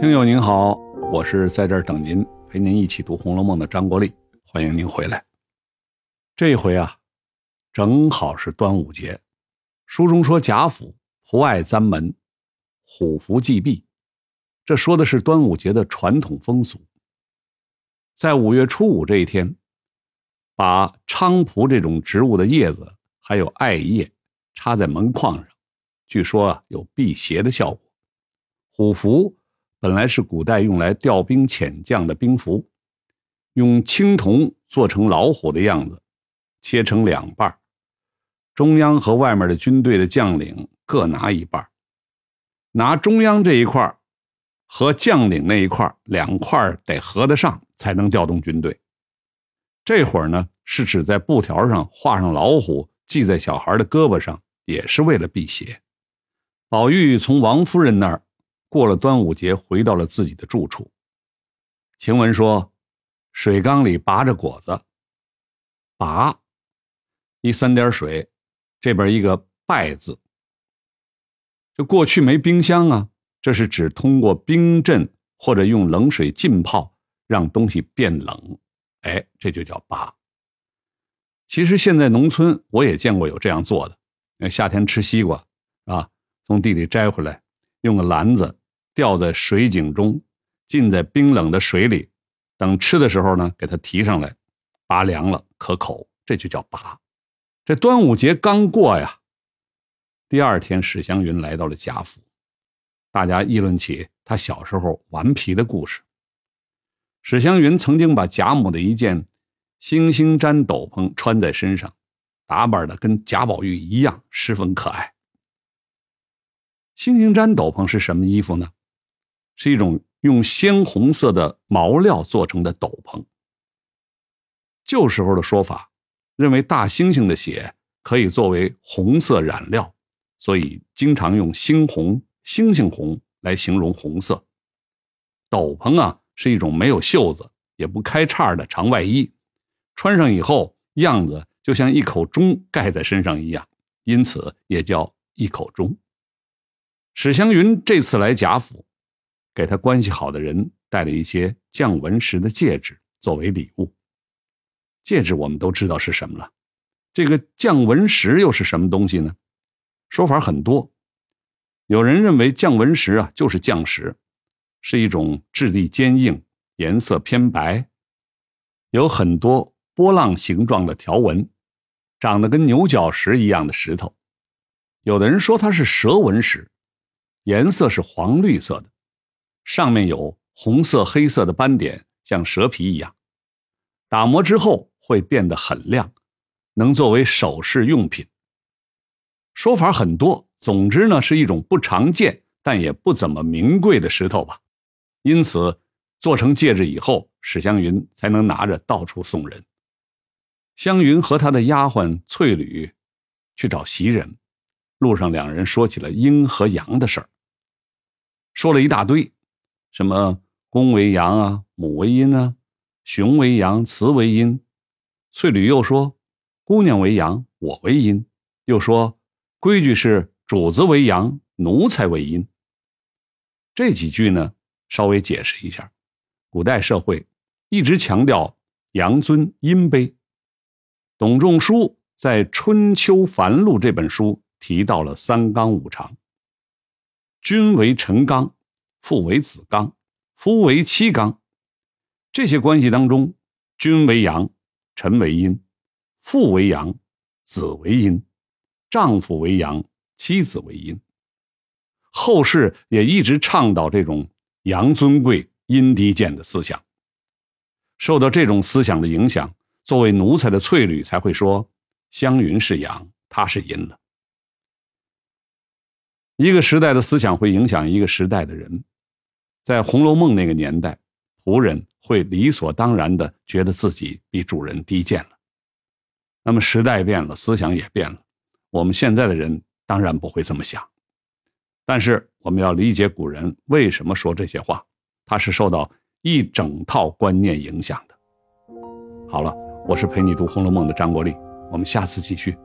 听友您好，我是在这儿等您，陪您一起读《红楼梦》的张国立，欢迎您回来。这回啊，正好是端午节。书中说贾府不爱簪门，虎符祭壁，这说的是端午节的传统风俗。在五月初五这一天，把菖蒲这种植物的叶子还有艾叶插在门框上，据说啊有辟邪的效果。虎符。本来是古代用来调兵遣将的兵符，用青铜做成老虎的样子，切成两半中央和外面的军队的将领各拿一半拿中央这一块和将领那一块两块得合得上，才能调动军队。这会儿呢，是指在布条上画上老虎，系在小孩的胳膊上，也是为了辟邪。宝玉从王夫人那儿。过了端午节，回到了自己的住处。晴雯说：“水缸里拔着果子，拔一三点水，这边一个败字。就过去没冰箱啊，这是指通过冰镇或者用冷水浸泡让东西变冷，哎，这就叫拔。其实现在农村我也见过有这样做的，夏天吃西瓜啊，从地里摘回来，用个篮子。”吊在水井中，浸在冰冷的水里，等吃的时候呢，给它提上来，拔凉了可口，这就叫拔。这端午节刚过呀，第二天史湘云来到了贾府，大家议论起他小时候顽皮的故事。史湘云曾经把贾母的一件星星毡斗篷穿在身上，打扮的跟贾宝玉一样，十分可爱。星星毡斗篷是什么衣服呢？是一种用鲜红色的毛料做成的斗篷。旧时候的说法认为大猩猩的血可以作为红色染料，所以经常用猩红、猩猩红来形容红色。斗篷啊是一种没有袖子也不开叉的长外衣，穿上以后样子就像一口钟盖在身上一样，因此也叫一口钟。史湘云这次来贾府。给他关系好的人带了一些降文石的戒指作为礼物。戒指我们都知道是什么了，这个降文石又是什么东西呢？说法很多。有人认为降文石啊就是降石，是一种质地坚硬、颜色偏白、有很多波浪形状的条纹，长得跟牛角石一样的石头。有的人说它是蛇纹石，颜色是黄绿色的。上面有红色、黑色的斑点，像蛇皮一样。打磨之后会变得很亮，能作为首饰用品。说法很多，总之呢是一种不常见但也不怎么名贵的石头吧。因此做成戒指以后，史湘云才能拿着到处送人。湘云和她的丫鬟翠缕去找袭人，路上两人说起了阴和阳的事儿，说了一大堆。什么公为阳啊，母为阴啊，雄为阳，雌为阴。翠缕又说，姑娘为阳，我为阴。又说，规矩是主子为阳，奴才为阴。这几句呢，稍微解释一下。古代社会一直强调阳尊阴卑。董仲舒在《春秋繁露》这本书提到了三纲五常，君为臣纲。父为子纲，夫为妻纲，这些关系当中，君为阳，臣为阴；父为阳，子为阴；丈夫为阳，妻子为阴。后世也一直倡导这种阳尊贵、阴低贱的思想。受到这种思想的影响，作为奴才的翠缕才会说：“湘云是阳，他是阴了。”一个时代的思想会影响一个时代的人。在《红楼梦》那个年代，仆人会理所当然的觉得自己比主人低贱了。那么时代变了，思想也变了，我们现在的人当然不会这么想。但是我们要理解古人为什么说这些话，他是受到一整套观念影响的。好了，我是陪你读《红楼梦》的张国立，我们下次继续。